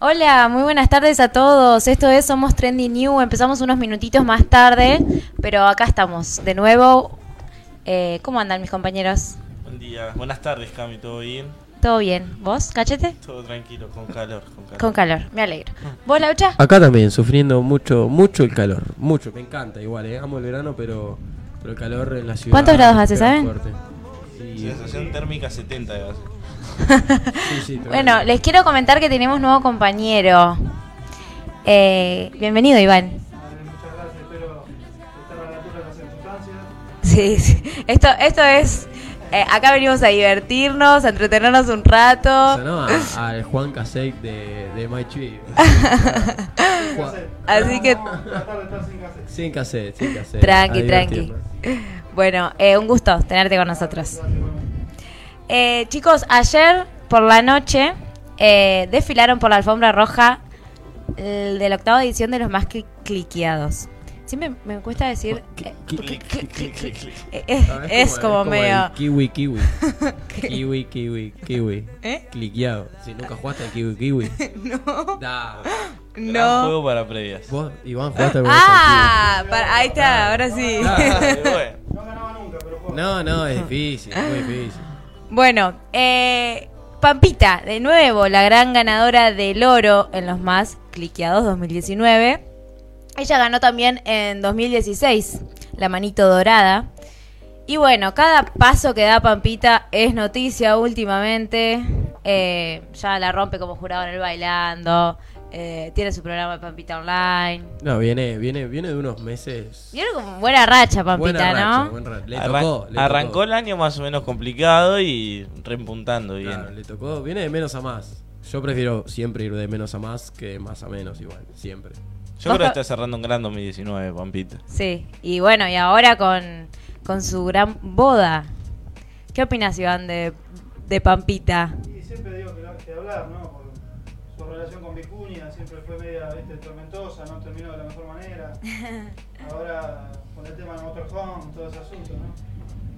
Hola, muy buenas tardes a todos. Esto es Somos Trendy New. Empezamos unos minutitos más tarde, pero acá estamos de nuevo. Eh, ¿Cómo andan mis compañeros? Buen día, buenas tardes Cami, ¿todo bien? ¿Todo bien? ¿Vos, cachete? Todo tranquilo, con calor, con calor. Con calor, me alegro. ¿Vos, Laucha? Acá también, sufriendo mucho, mucho el calor. Mucho, me encanta igual, ¿eh? amo el verano, pero, pero el calor en la ciudad. ¿Cuántos grados hace, saben? fuerte. Y- Sensación térmica 70 de base. Sí, sí, tremendo. Bueno, les quiero comentar que tenemos nuevo compañero. Eh, bienvenido, Iván. Muchas gracias, espero estar a la altura de las circunstancias. Sí, sí. Esto, esto es. eh, acá venimos a divertirnos, a entretenernos un rato. A- al Juan Casey de, de My Tree. Así que Tratar de estar sin cassette. sin cassette, sin cassette. Tranqui, tranqui. Bueno, eh, un gusto tenerte con nosotros. Eh, chicos, ayer por la noche eh, desfilaron por la alfombra roja el de la octava edición de los más cli- cliqueados. Siempre me cuesta decir. eh, es, es como, medio. Kiwi, kiwi. kiwi, kiwi, kiwi. ¿Eh? Cliqueado. Si nunca jugaste al kiwi, kiwi. No, Da. Gran no. juego para previas. Vos, Iván, jugaste al Ah, para- ahí está, ahora sí. Bueno. No ganaba nunca, pero kiwi? juega. No, no, es difícil, muy difícil. Bueno, eh, Pampita, de nuevo, la gran ganadora del oro en los más cliqueados 2019. Ella ganó también en 2016, la manito dorada. Y bueno, cada paso que da Pampita es noticia últimamente. Eh, ya la rompe como jurado en el bailando. Eh, tiene su programa de Pampita Online. No, viene, viene, viene de unos meses. Vieron como buena racha, Pampita, Buena racha, ¿no? buen racha. Le Arran- tocó, le arrancó tocó. el año más o menos complicado y reempuntando bien. Claro, le tocó, viene de menos a más. Yo prefiero siempre ir de menos a más que de más a menos igual, siempre. Yo creo que está cerrando un gran 2019, Pampita. Sí, y bueno, y ahora con, con su gran boda. ¿Qué opinas, Iván, de, de Pampita? Y siempre digo que, que hablar, ¿no? Relación con Vicuña siempre fue media ¿viste, tormentosa, no terminó de la mejor manera. Ahora con el tema del motorhome, todo ese asunto, ¿no?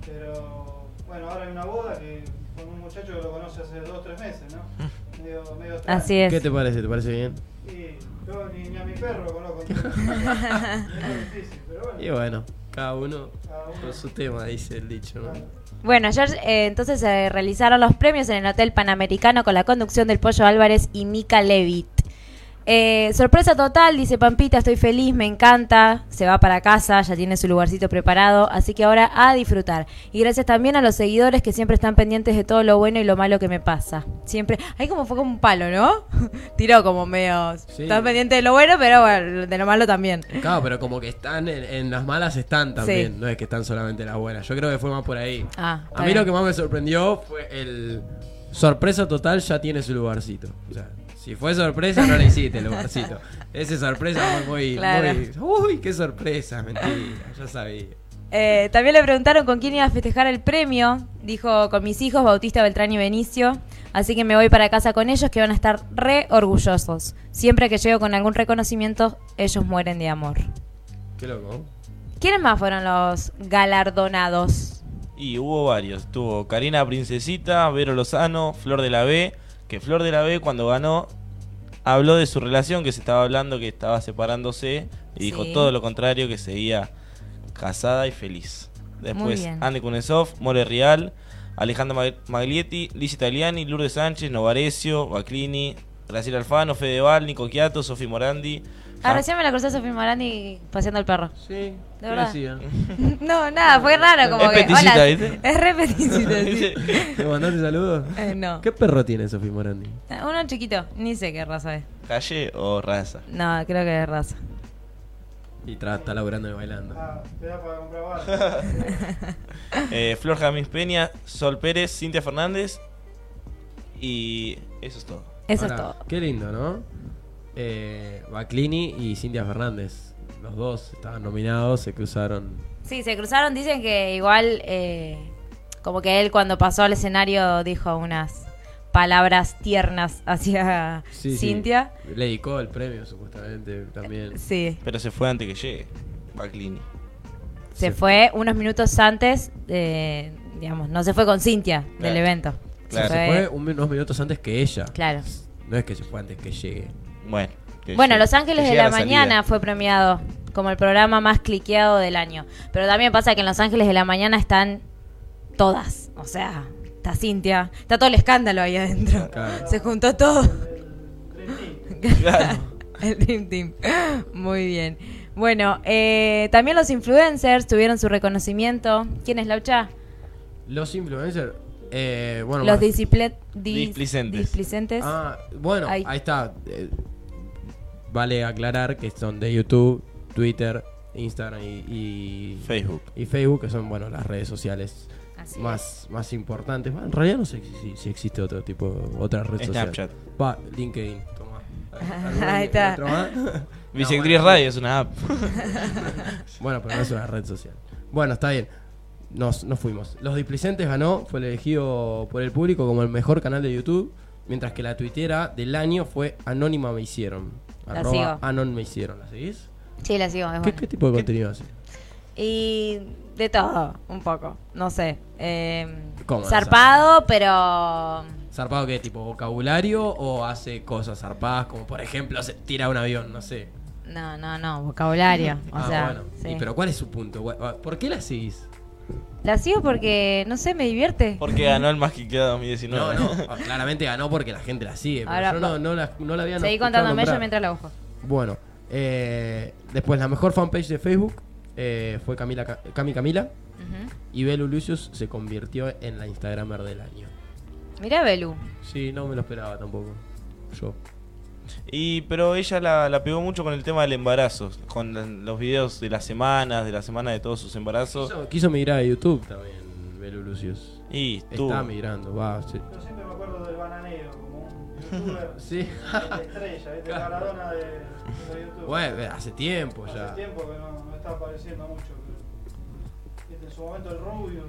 Pero bueno, ahora hay una boda que con un muchacho que lo conoce hace dos o tres meses, ¿no? Medio, medio. Así es. ¿Qué te parece? ¿Te parece bien? Y yo ni, ni a mi perro lo conozco. es difícil, pero bueno. Y bueno, cada uno Cada uno. con su tema, dice el dicho, ¿no? Bueno, ayer eh, entonces se realizaron los premios en el Hotel Panamericano con la conducción del Pollo Álvarez y Mika Levitt. Eh, sorpresa total, dice Pampita, estoy feliz, me encanta, se va para casa, ya tiene su lugarcito preparado, así que ahora a disfrutar. Y gracias también a los seguidores que siempre están pendientes de todo lo bueno y lo malo que me pasa. Siempre, ahí como fue como un palo, ¿no? Tiró como medio, Sí. están pendientes de lo bueno, pero bueno, de lo malo también. Claro, pero como que están en, en las malas están también, Sí. no es que están solamente en las buenas. Yo creo que fue más por ahí. Ah, a mí bien. lo que más me sorprendió fue el sorpresa total ya tiene su lugarcito. O sea, si fue sorpresa no le hiciste lugarcito. Ese sorpresa fue muy, Claro. muy uy, qué sorpresa, mentira, ya sabía. Eh, también le preguntaron con quién iba a festejar el premio. Dijo con mis hijos, Bautista, Beltrán y Benicio. Así que me voy para casa con ellos que van a estar re orgullosos. Siempre que llego con algún reconocimiento, ellos mueren de amor. Qué loco. ¿Quiénes más fueron los galardonados? Y hubo varios. Tuvo Karina Princesita, Vero Lozano, Flor de la B. Que Flor de la B cuando ganó habló de su relación, que se estaba hablando que estaba separándose. Y dijo todo lo contrario, que seguía casada y feliz. Después. Andy Kunesov, More Real, Alejandro Mag- Maglietti, Liz Italiani, Lourdes Sánchez, Novarecio, Baclini, Graciela Alfano, Fedeval, Nico Quiato, Sofi Morandi. Ah, recién me la crucé a Sofía Morandi paseando al perro. Sí, De ¿qué verdad. No, nada, fue raro como Es que. peticita, hola, ¿viste? Es re peticita, sí. ¿Le mandaste saludos? Eh, no. ¿Qué perro tiene Sofía Morandi? Uno chiquito, ni sé qué raza es. ¿Calle o raza? No, creo que es raza. Y tra- está laburando y bailando. Ah, te da para comprar. Eh, Flor Jamis Peña, Sol Pérez, Cintia Fernández. Y eso es todo. Eso Ahora, es todo. Qué lindo, ¿no? Eh, Baclini y Cintia Fernández. Los dos estaban nominados, se cruzaron. Sí, se cruzaron, dicen que igual, eh, como que él cuando pasó al escenario dijo unas palabras tiernas hacia Sí, sí. Cintia. Le dedicó el premio, supuestamente, también. Sí, Pero se fue antes que llegue. Baclini. se Se- fue unos minutos antes, de, digamos, no se fue con Cintia del evento. Claro. se fue un- unos minutos antes que ella. Claro. No es que se fue antes que llegue. Bueno. Bueno, Los Ángeles de la. Mañana fue premiado como el programa más cliqueado del año. Pero también pasa que en Los Ángeles de la Mañana están todas. O sea, está Cintia, está todo el escándalo ahí adentro. Claro. Se juntó todo. El Dream Team. Claro. El Dream Team. Muy bien. Bueno, eh, también los influencers tuvieron su reconocimiento. ¿Quién es Laucha? Los influencers. Eh, bueno, los más- disciple- dis- Displicentes. displicentes. Ah, bueno, Ahí. ahí, está. Eh, vale aclarar que son de YouTube, Twitter, Instagram y, y Facebook. y Facebook, que son bueno las redes sociales Así más, más importantes. Bueno, en realidad no sé si, si existe otro tipo, otra red social. Snapchat. Va, LinkedIn, toma. Ahí está. ¿Otro más? Bisectriz No, bueno, Radio es una app. Bueno, pero no es una red social. Bueno, está bien. Nos, nos fuimos. Los Displicentes ganó, fue elegido por el público como el mejor canal de YouTube, mientras que la tuitera del año fue Anónima Me Hicieron. La Arroba sigo. Anon Me Hicieron, ¿la seguís? Sí, la sigo. es ¿Qué, buena. qué tipo de contenido hace? Y de todo, un poco. No sé. Eh, ¿Cómo? zarpado, pero. ¿Zarpado qué? ¿Tipo vocabulario o hace cosas zarpadas como por ejemplo se tira un avión? No sé. No, no, no, vocabulario. O ah, sea, bueno. sí. ¿Y pero cuál es su punto? ¿Por qué la seguís? La sigo porque, no sé, me divierte. Porque ganó el más cliqueado 2019. No, no, claramente ganó porque la gente la sigue. Pero Ahora, yo no, no la, no la había Seguí contándome yo mientras la busco. Bueno, eh, después la mejor fanpage de Facebook eh, fue Camila, Ca- Cami Camila Ujú. y Belu Lucius se convirtió en la Instagramer del año. Mirá, Belu. Sí, no me lo esperaba tampoco. Yo. Y pero ella la, la pegó mucho con el tema del embarazo, con los videos de las semanas, de la semana de todos sus embarazos. Quiso, quiso migrar a YouTube también, Belu Lucius. Y estuvo. Está migrando, va. sí. Yo siempre me acuerdo del bananero, como un youtuber Sí. de estrella, ¿viste? Claro. Maradona de, de YouTube. Bueno, hace tiempo Hace ya. tiempo que no, no está apareciendo mucho. Pero. En su momento el Rubius.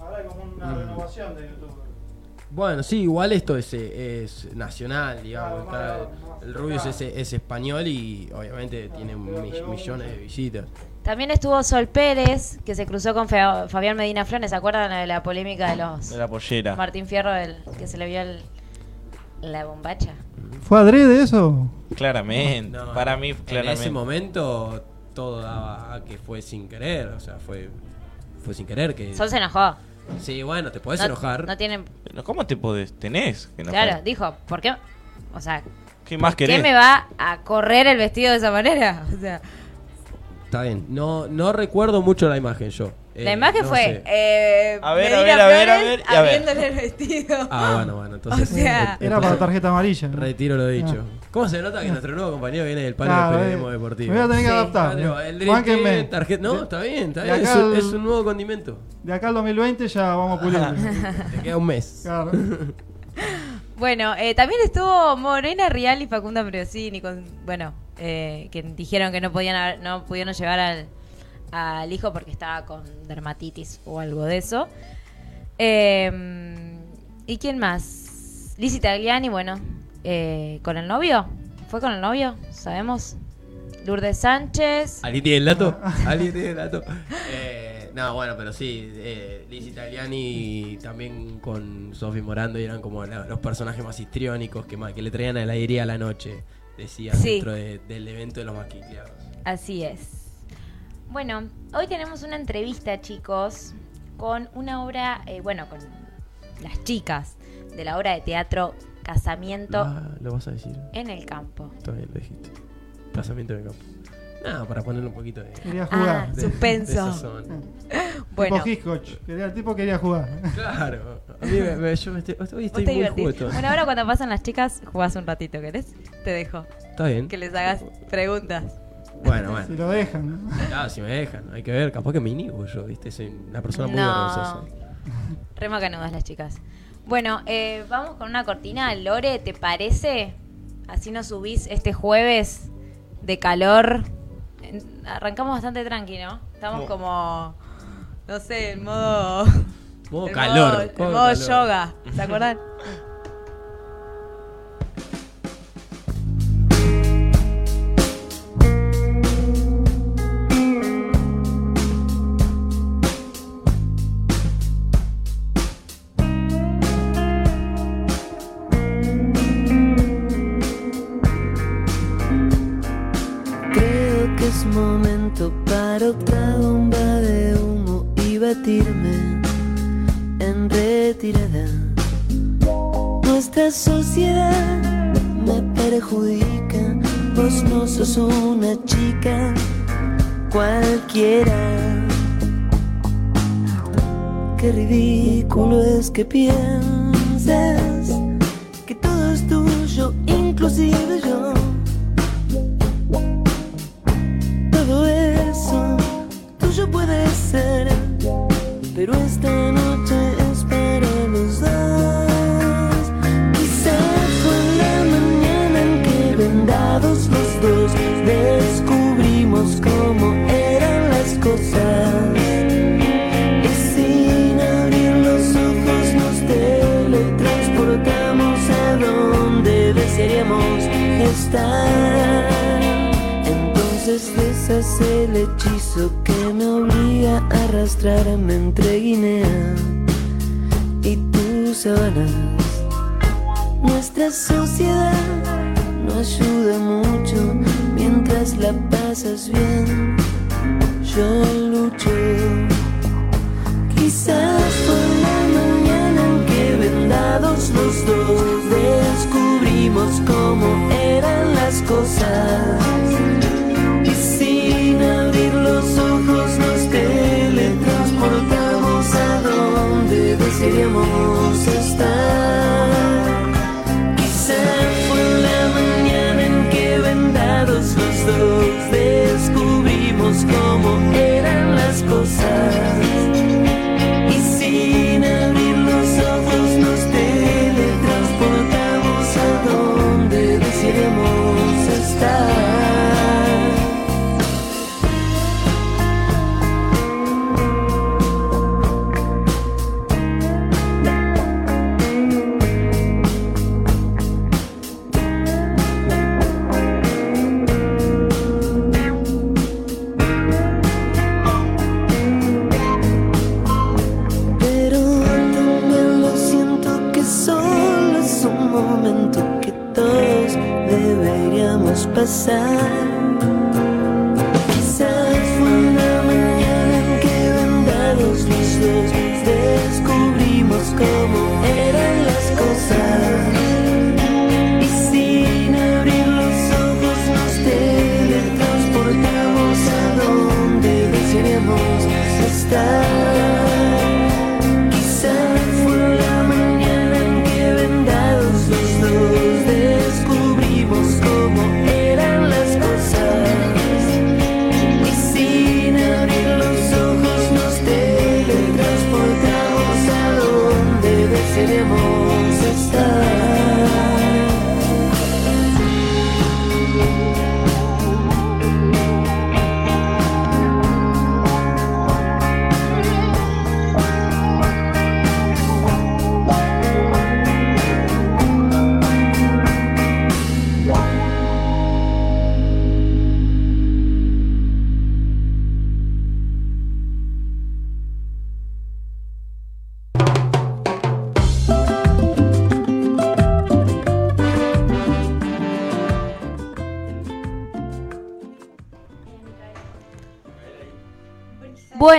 Ahora hay como una Mm. renovación de YouTube. Bueno, sí, igual esto es, eh, es nacional, digamos. Claro, está- más- más el Rubius es, es español y obviamente tiene millones de visitas. También estuvo Sol Pérez, que se cruzó con Fa- Fabián Medina Flores. ¿Se acuerdan de la polémica de los De la pollera. Martín Fierro, el, que se le vio el- la bombacha? ¿Fue adrede eso? Claramente. No, Para mí, En claramente. ese momento todo daba a que fue sin querer, o sea, fue fue sin querer que Sol se enojó. Sí, bueno, te podés no, enojar. No tienen. Pero ¿Cómo te podés? Tenés que enojar. Claro, dijo, ¿por qué? O sea, ¿Qué más ¿qué querés? me va a correr el vestido de esa manera? O sea, Está bien. No no recuerdo mucho la imagen yo. la Eh, imagen no fue eh, A ver, a ver, a ver, a ver, a ver. el vestido. Ah, bueno, bueno, entonces O sea- Era para tarjeta amarilla. ¿no? Retiro lo dicho. ¿Cómo se nota que nuestro nuevo compañero viene del palo Claro, del periodismo eh, deportivo? Me voy a tener que Sí. adaptar. Claro, el Dream Bánquenme. Team, tarjeta- No, está bien, está bien. Es, un- al- es un nuevo condimento. De acá al 2020 ya vamos puliendo. Te queda un mes. Claro. Bueno, eh, también estuvo Morena Rial y Facunda Priosini, con, bueno, eh, que dijeron que no podían haber- no pudieron llevar al, al hijo porque estaba con dermatitis o algo de eso. Eh, ¿Y quién más? Lizzie Tagliani, bueno, eh, con el novio. ¿Fue con el novio? ¿Sabemos? Lourdes Sánchez. ¿Alguien tiene el dato? ¿Alguien tiene el dato? Eh, no, bueno, pero sí, eh, Liz Italiani también con Sofi Morando eran como la- los personajes más histriónicos que, más, que le traían alegría a la noche, decía Sí. dentro de- del evento de los maquillados. Así es. Bueno, hoy tenemos una entrevista, chicos, con una obra, eh, bueno, con las chicas de la obra de teatro Casamiento Ah, ¿Lo vas a decir? en el campo. Todavía lo dijiste. Casamiento en el campo. No, para ponerle un poquito de, Quería Ah, jugar. de- suspenso. de sazón. Bueno, Tipo Hitchcock. Quería, el tipo quería jugar. Claro. A mí me, me- yo me estoy, hoy muy juguetón. Bueno, ahora cuando pasan las chicas, jugás un ratito, ¿querés? Te dejo. Está bien. Que les hagas preguntas. Bueno, Si bueno. lo dejan. ¿no? Claro, si me dejan, hay que ver. Capaz que me inhibo yo, ¿viste? Soy una persona muy No. vergonzosa. Re macanudas las chicas. Bueno, eh, vamos con una cortina. Lore, ¿te parece? Así nos subís este jueves de calor. Arrancamos bastante tranqui, ¿no? Estamos Como- no sé, en modo... Modo calor. modo- en modo modo calor. yoga, ¿se acuerdan? sociedad me perjudica, vos no sos una chica cualquiera. Qué ridículo es que pienses que todo es tuyo, inclusive yo. Todo eso tuyo puede ser, pero esta noche Entonces deshace el hechizo que me obliga a arrastrarme entre Guinea y tus sábanas. Nuestra sociedad no ayuda mucho mientras la pasas bien. Yo lucho. Quizás fue la mañana en que vendados los dos cómo eran las cosas. Y sin abrir los ojos nos teletransportamos a donde desearíamos estar. Quizás fue la mañana en que vendados los dos descubrimos cómo eran las cosas. Desearíamos sun.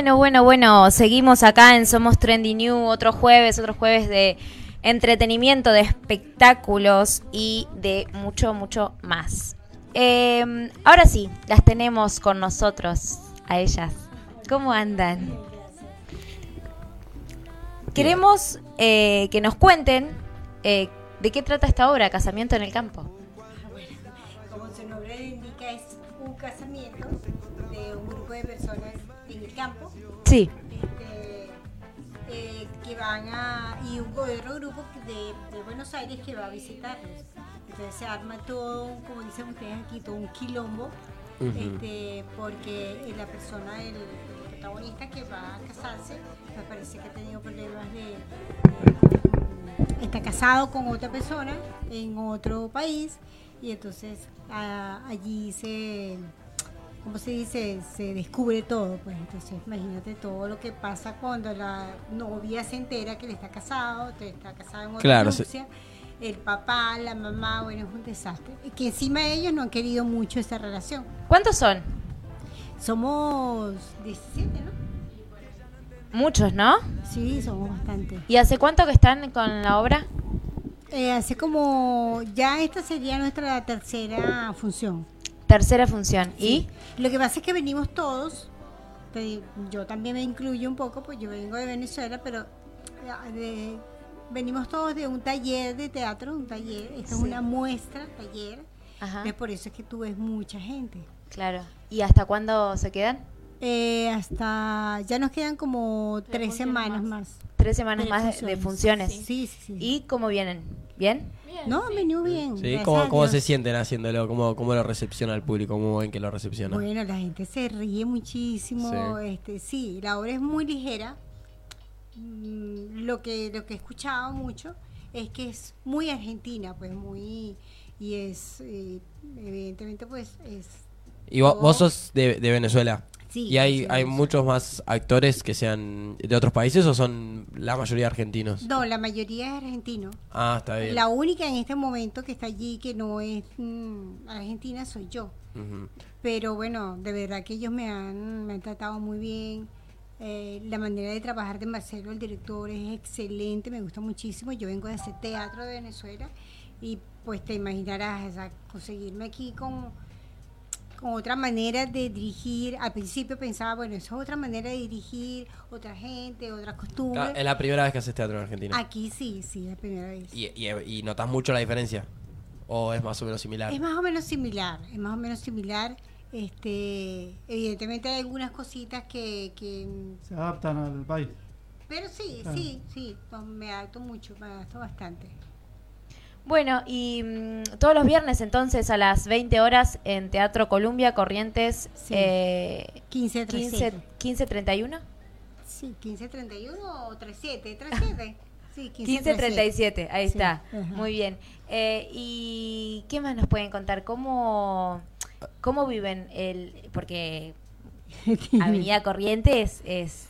Bueno, bueno, bueno, seguimos acá en Somos Trendy New, otro jueves, otro jueves de entretenimiento, de espectáculos y de mucho, mucho más. Eh, ahora sí, las tenemos con nosotros, a ellas. ¿Cómo andan? Queremos eh, que nos cuenten eh, de qué trata esta obra, Casamiento en el Campo. Como su nombre indica, es un casamiento de un grupo de personas campo Sí, este, eh, que van a. y un otro grupo de, de Buenos Aires que va a visitarlos. Entonces se arma todo, un- como dicen ustedes aquí, todo un quilombo, este, porque eh, la persona, el, el protagonista que va a casarse, me parece que ha tenido problemas de. de- está casado con otra persona en otro país y entonces ah, allí se ¿cómo se dice? Se descubre todo, pues entonces imagínate todo lo que pasa cuando la novia se entera que él está casado, que está casado en otra Claro, se- el papá, la mamá, bueno, es un desastre. Y que encima ellos no han querido mucho esa relación. ¿cuántos son? Somos 17, ¿no? Muchos, ¿no? Sí, somos bastante. ¿Y hace cuánto que están con la obra? Eh, hace como, ya esta sería nuestra tercera función. Tercera función. ¿Y? Lo que pasa es que venimos todos, yo también me incluyo un poco, pues yo vengo de Venezuela, pero de- venimos todos de un taller de teatro, un taller, esta es Sí. una muestra, taller, Ajá. es por eso es que tú ves mucha gente. Claro. ¿Y hasta cuándo se quedan? Eh, hasta, ya nos quedan como Tres semanas más. más. Tres semanas Tres más de, de funciones. Sí, sí, sí. ¿Y cómo vienen? ¿Bien? Bien, no, sí. venido bien. Sí, ¿Cómo, cómo se sienten haciéndolo? ¿Cómo, ¿Cómo lo recepciona el público? ¿Cómo ven que lo recepciona? Bueno, la gente se ríe muchísimo. Sí. Este, sí, la obra es muy ligera. Mm, Lo que lo que he escuchado mucho es que es muy argentina, pues muy y es eh, evidentemente pues es Y vos sos de, de Venezuela. Sí, ¿Y hay, sí, hay sí. muchos más actores que sean de otros países o son la mayoría argentinos? No, la mayoría es argentino. Ah, está bien. La única en este momento que está allí que no es mm, argentina soy yo. Pero bueno, de verdad que ellos me han, me han tratado muy bien. Eh, la manera de trabajar de Marcelo, el director, es excelente, me gusta muchísimo. Yo vengo de hacer teatro de Venezuela y pues te imaginarás, o sea, conseguirme aquí con, con otra manera de dirigir. Al principio pensaba, bueno, eso es otra manera de dirigir, otra gente, otra costumbre. Ah, Es la primera vez que haces teatro en Argentina. Aquí sí, sí, la primera vez. ¿Y, y, y notas mucho la diferencia? ¿O es más o menos similar? Es más o menos similar, es más o menos similar. Este, evidentemente hay algunas cositas que, que Se adaptan al país. pero sí, Claro. sí, sí, me adapto mucho, me adapto bastante. Bueno, y mm, todos los viernes entonces a las 20 horas en Teatro Columbia, Corrientes Sí. eh, 15 15, 15 31. Sí, 1531 o 37, 37. Sí, 15 37, ahí Sí, está. ajá. Muy bien. Eh, ¿Y qué más nos pueden contar? ¿Cómo, cómo viven el...? Porque Avenida Corrientes es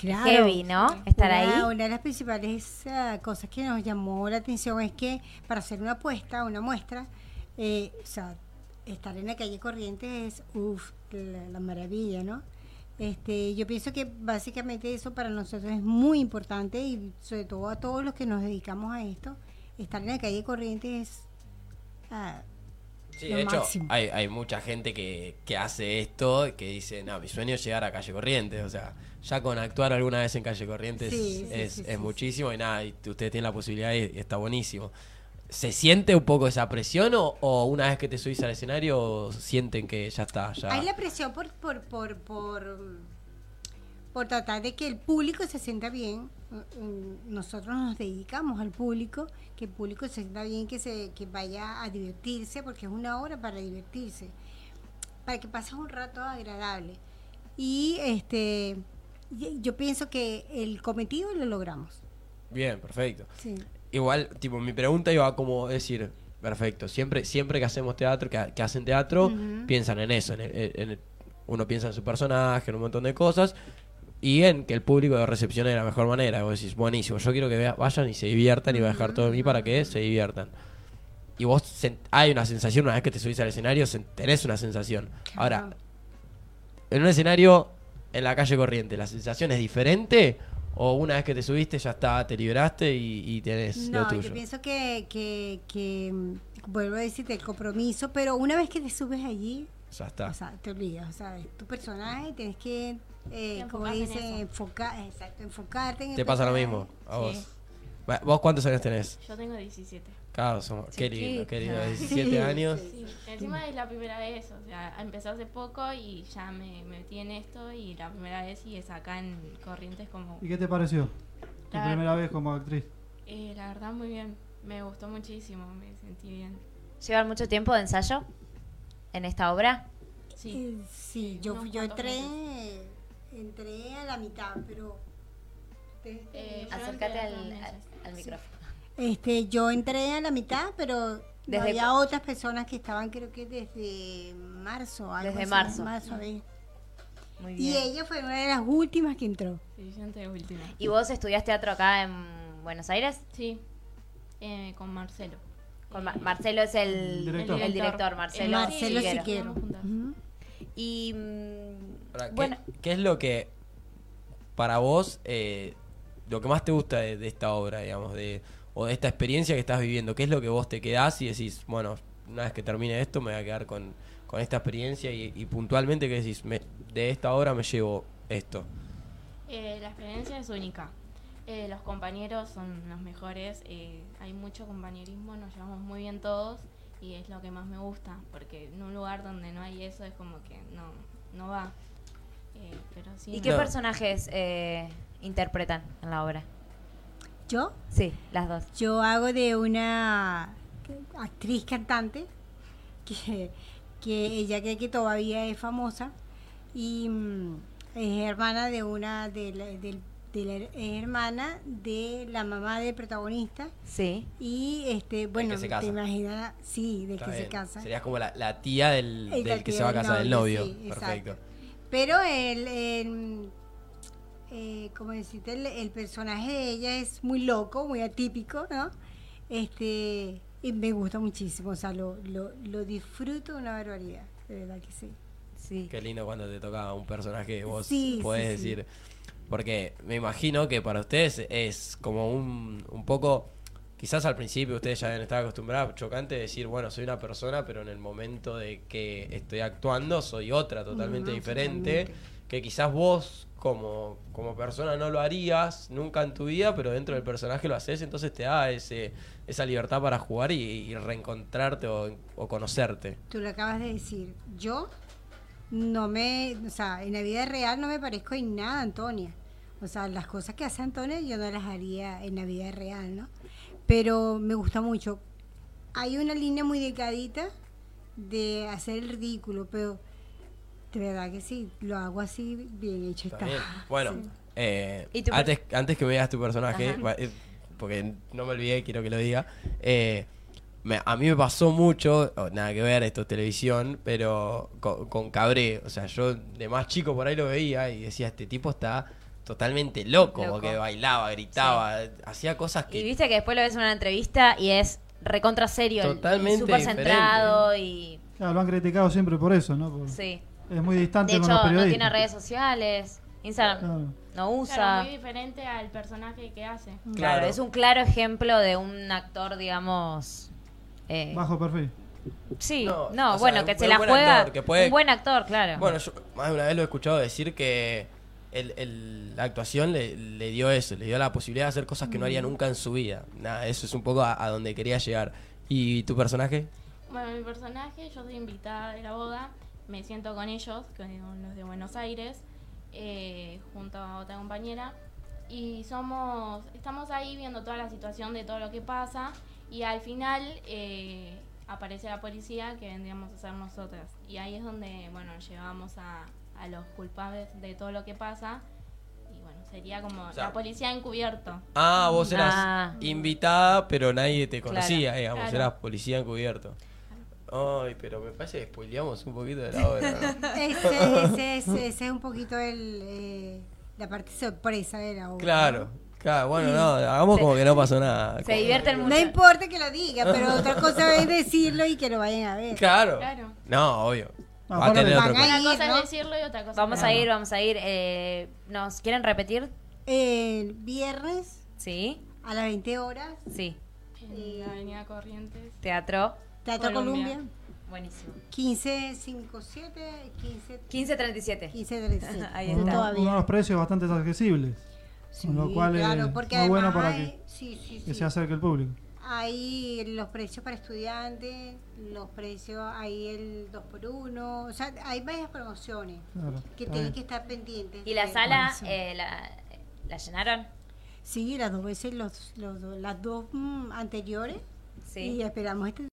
Claro. heavy, ¿no? Estar una, ahí. Una de las principales ah, cosas que nos llamó la atención es que para hacer una apuesta, una muestra, eh, o sea, estar en la calle Corrientes es, uff, la, la maravilla, ¿no? Este, yo pienso que básicamente eso para nosotros es muy importante y sobre todo a todos los que nos dedicamos a esto, estar en la calle Corrientes es... ah, Sí, de hecho, hay, hay mucha gente que, que hace esto que dice, no, mi sueño es llegar a Calle Corrientes. O sea, ya con actuar alguna vez en Calle Corrientes Sí, es, sí, es muchísimo y nada, y ustedes tienen la posibilidad y, y está buenísimo. ¿Se siente un poco esa presión o, o una vez que te subís al escenario sienten que ya está? Ya... Hay la presión por, por, por, por, por tratar de que el público se sienta bien. Mm, mm, Nosotros nos dedicamos al público, que el público se sienta bien, que, se, que vaya a divertirse, porque es una hora para divertirse, para que pases un rato agradable. Y este yo pienso que el cometido lo logramos. Bien, perfecto. Sí. Igual, tipo, mi pregunta iba como decir, perfecto, siempre siempre que hacemos teatro, que, que hacen teatro, piensan en eso, en el- en el- uno piensa en su personaje, en un montón de cosas, y en que el público lo recepcione de la mejor manera. Vos decís, buenísimo, yo quiero que vea- vayan y se diviertan y voy a dejar todo de mí para que se diviertan. Y vos hay una sensación, una vez que te subís al escenario, tenés una sensación. Ahora, en un escenario en la calle corriente, ¿la sensación es diferente? ¿O una vez que te subiste ya está, te liberaste y, y tenés lo No, tuyo? yo pienso que, que, que, vuelvo a decirte, el compromiso, pero una vez que te subes allí, Ya está. O sea, te olvidas, o sea, es tu personaje, tienes que, eh, como en dice, eso. enfocar, exacto, enfocarte en ¿Te pasa lo mismo a Sí. vos? Va- ¿Vos cuántos años tenés? Yo tengo 17. Claro, somos- qué lindo, qué lindo. Chiquita. 17 Sí, años. Sí, encima es la primera vez, o sea, empecé hace poco y ya me, me metí en esto y la primera vez y es acá en Corrientes como... ¿Y qué te pareció? Tu La- primera vez como actriz. eh, la verdad muy bien, me gustó muchísimo, me sentí bien. ¿Llevan mucho tiempo de ensayo en esta obra? Sí, Eh, sí, yo, yo entré, la mitad, pero este, Eh, Acércate al, al- micrófono. este, yo entré a la mitad, pero Desde había cu- otras personas que estaban creo que desde marzo. algo Desde así, marzo. Muy Y ella fue una de las últimas que entró. Sí, yo entré última. ¿Y vos estudias teatro acá en Buenos Aires? Sí, eh, con Marcelo. Con Marcelo es el Director. el director, Marcelo, Marcelo Siquero. Siquero. Juntas. Ujú. Y mm, Ahora, ¿qué, bueno, qué es lo que para vos eh, lo que más te gusta de, esta obra, digamos, de, o de esta experiencia que estás viviendo? ¿Qué es lo que vos te quedás y decís, bueno, una vez que termine esto me voy a quedar con, con esta experiencia y, y puntualmente que decís, me- de esta obra me llevo esto? Eh, la experiencia es única. Eh, los compañeros son los mejores. eh, hay mucho compañerismo, nos llevamos muy bien todos y es lo que más me gusta. Porque en un lugar donde no hay eso es como que no, no va. Eh, pero sí, ¿Y no. qué No. personajes eh, interpretan en la obra? Yo, Sí, las dos. yo hago de una actriz cantante que, que ella cree que todavía es famosa y mm, es hermana de una de la, del- de la- es hermana de la mamá del protagonista Sí. y este bueno se te imaginas sí del Está que se casa Serías como la, la tía del, El del la que tía se va a casar, del novio. novio, sí, exacto. Pero el, el, eh, como decirte, el, el personaje de ella es muy loco, muy atípico, ¿no? Este, y me gusta muchísimo, o sea, lo, lo, lo disfruto una barbaridad, de verdad que sí. Sí. Qué lindo cuando te toca un personaje que vos Sí, podés sí, sí. decir. Porque me imagino que para ustedes es como un, un poco. Quizás al principio ustedes ya deben estar acostumbrados, chocante, decir, bueno, soy una persona, pero en el momento de que estoy actuando soy otra, totalmente No, diferente. Que quizás vos, como, como persona, no lo harías nunca en tu vida, pero dentro del personaje lo haces, entonces te da ese, esa libertad para jugar y, y reencontrarte o, o conocerte. Tú lo acabas de decir, yo no me, o sea, en la vida real no me parezco en nada a Antonia. O sea, las cosas que hace Antonia yo no las haría en la vida real, ¿no? Pero me gusta mucho. Hay una línea muy delgadita de hacer el ridículo, pero de verdad que sí, lo hago así bien hecho Está está. bien. Bueno, Sí. eh, ¿Y tu per- antes, antes que veas tu personaje, Ajá. eh, porque no me olvidé, quiero que lo diga. eh, me- a mí me pasó mucho, oh, nada que ver, esto es televisión, pero con, con Cabré. O sea, yo de más chico por ahí lo veía y decía, este tipo está totalmente loco, Loco. porque bailaba, gritaba, hacía cosas Y que... viste que después lo ves en una entrevista y es recontra serio. Totalmente Súper centrado y... Claro, lo han criticado siempre por eso, ¿no? Por- Sí. Es muy distante De con hecho, los no periodistas. tiene redes sociales. Instagram Claro. no usa. Claro, muy diferente al personaje que hace. Claro, Claro. es un claro ejemplo de un actor, digamos. eh, Bajo perfil. sí, No, no, sea, bueno, que se la juega. actor, que puede- Un buen actor, claro. Bueno, yo más de una vez lo he escuchado decir que el, el- la actuación le, le dio eso, le dio la posibilidad de hacer cosas que no haría nunca en su vida. Nada, eso es un poco a, a donde quería llegar. ¿Y tu personaje? Bueno, mi personaje, yo soy invitada de la boda, me siento con ellos, con los de Buenos Aires, eh, junto a otra compañera, y somos, estamos ahí viendo toda la situación de todo lo que pasa, y al final eh, aparece la policía que vendríamos a ser nosotras, y ahí es donde, bueno, llevamos a, a los culpables de todo lo que pasa, y bueno, sería como sea- la policía encubierto. Ah, vos eras Ah. invitada, pero nadie te conocía, Claro. digamos, Claro. eras policía encubierto. Ay, pero me parece que spoileamos un poquito de la obra. ¿no? Ese, ese, ese- ese es un poquito el, eh, la parte sorpresa de la obra. claro, claro, bueno, no, hagamos como que no pasó nada. se Como- divierten mucho. No importa que lo diga, pero otra cosa es decirlo y que lo vayan a ver. Claro. Claro. No, obvio. Va a tener otro Una cosa ¿no? es decirlo y otra cosa Vamos a ir, vamos a ir. eh, ¿Nos quieren repetir? El viernes Sí, a las 20 horas, sí. En la Avenida Corrientes. Teatro. Teatro Colombia. Columbia, Buenísimo. 1557, 15, 1537. 1537. Ahí está. Todavía. Uno de los precios bastante accesibles. Sí, con lo cual claro, es porque muy bueno para hay, que, sí, sí, que sí. se acerque el público. Hay los precios para estudiantes, los precios, hay el 2x1, o sea, hay varias promociones Claro, que tienen que estar pendientes. ¿Y la de- sala eh, la, la llenaron? Sí, las dos veces, los, los las dos mm, anteriores. Sí. Y esperamos este